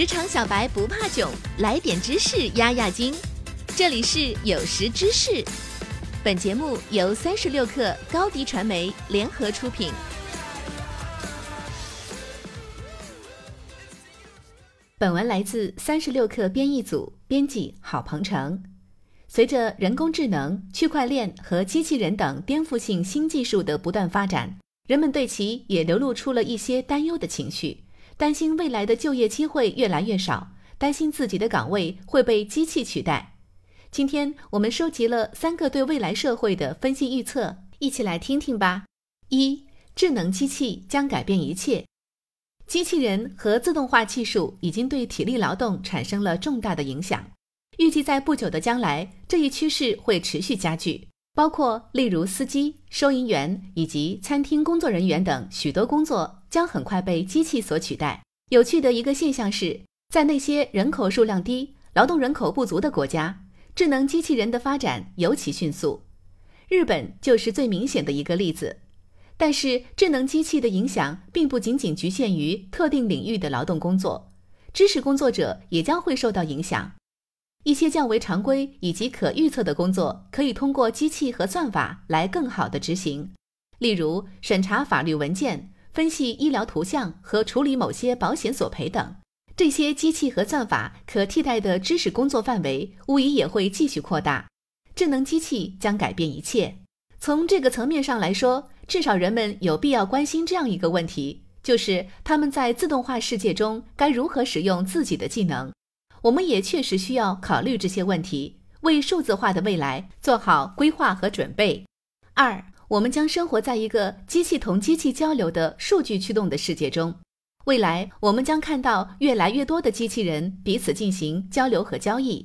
职场小白不怕囧，来点知识压压惊。这里是有识知识，本节目由三十六克高低传媒联合出品。本文来自三十六克编译组，编辑郝鹏程。随着人工智能、区块链和机器人等颠覆性新技术的不断发展，人们对其也流露出了一些担忧的情绪。担心未来的就业机会越来越少，担心自己的岗位会被机器取代。今天我们收集了三个对未来社会的分析预测，一起来听听吧。一、智能机器将改变一切。机器人和自动化技术已经对体力劳动产生了重大的影响，预计在不久的将来，这一趋势会持续加剧，包括例如司机、收银员以及餐厅工作人员等许多工作。将很快被机器所取代。有趣的一个现象是，在那些人口数量低、劳动人口不足的国家，智能机器人的发展尤其迅速。日本就是最明显的一个例子。但是，智能机器的影响并不仅仅局限于特定领域的劳动工作，知识工作者也将会受到影响。一些较为常规以及可预测的工作，可以通过机器和算法来更好的执行，例如审查法律文件。分析医疗图像和处理某些保险索赔等，这些机器和算法可替代的知识工作范围，无疑也会继续扩大。智能机器将改变一切。从这个层面上来说，至少人们有必要关心这样一个问题：就是他们在自动化世界中该如何使用自己的技能。我们也确实需要考虑这些问题，为数字化的未来做好规划和准备。二。我们将生活在一个机器同机器交流的数据驱动的世界中。未来，我们将看到越来越多的机器人彼此进行交流和交易。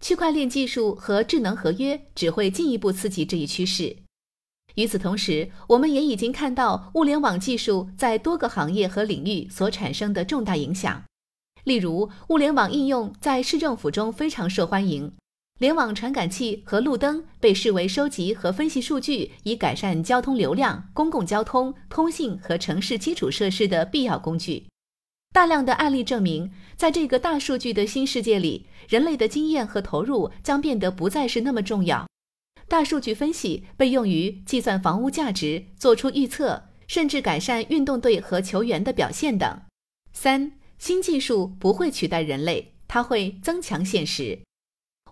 区块链技术和智能合约只会进一步刺激这一趋势。与此同时，我们也已经看到物联网技术在多个行业和领域所产生的重大影响。例如，物联网应用在市政府中非常受欢迎。联网传感器和路灯被视为收集和分析数据，以改善交通流量、公共交通、通信和城市基础设施的必要工具。大量的案例证明，在这个大数据的新世界里，人类的经验和投入将变得不再是那么重要。大数据分析被用于计算房屋价值、做出预测，甚至改善运动队和球员的表现等。三、新技术不会取代人类，它会增强现实。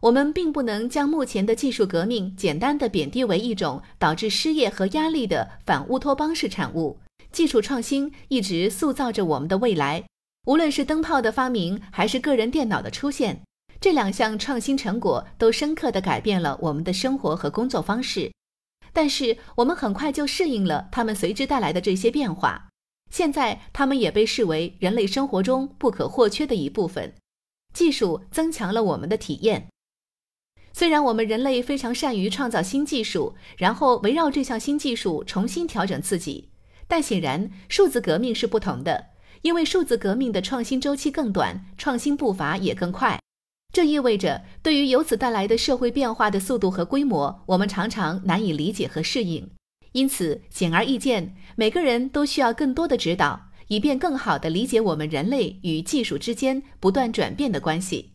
我们并不能将目前的技术革命简单的贬低为一种导致失业和压力的反乌托邦式产物。技术创新一直塑造着我们的未来。无论是灯泡的发明，还是个人电脑的出现，这两项创新成果都深刻地改变了我们的生活和工作方式。但是，我们很快就适应了它们随之带来的这些变化。现在，它们也被视为人类生活中不可或缺的一部分。技术增强了我们的体验。虽然我们人类非常善于创造新技术，然后围绕这项新技术重新调整自己，但显然数字革命是不同的，因为数字革命的创新周期更短，创新步伐也更快。这意味着，对于由此带来的社会变化的速度和规模，我们常常难以理解和适应。因此，显而易见，每个人都需要更多的指导，以便更好地理解我们人类与技术之间不断转变的关系。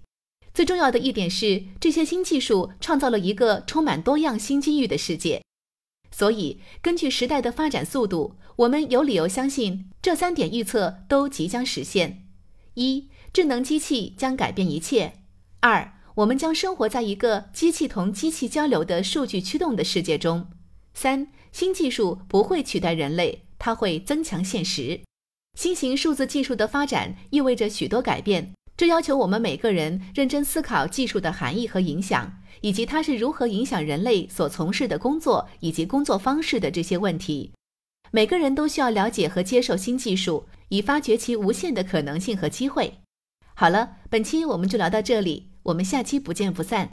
最重要的一点是，这些新技术创造了一个充满多样新机遇的世界。所以，根据时代的发展速度，我们有理由相信这三点预测都即将实现：一、智能机器将改变一切；二、我们将生活在一个机器同机器交流的数据驱动的世界中；三、新技术不会取代人类，它会增强现实。新型数字技术的发展意味着许多改变。这要求我们每个人认真思考技术的含义和影响，以及它是如何影响人类所从事的工作以及工作方式的这些问题。每个人都需要了解和接受新技术，以发掘其无限的可能性和机会。好了，本期我们就聊到这里，我们下期不见不散。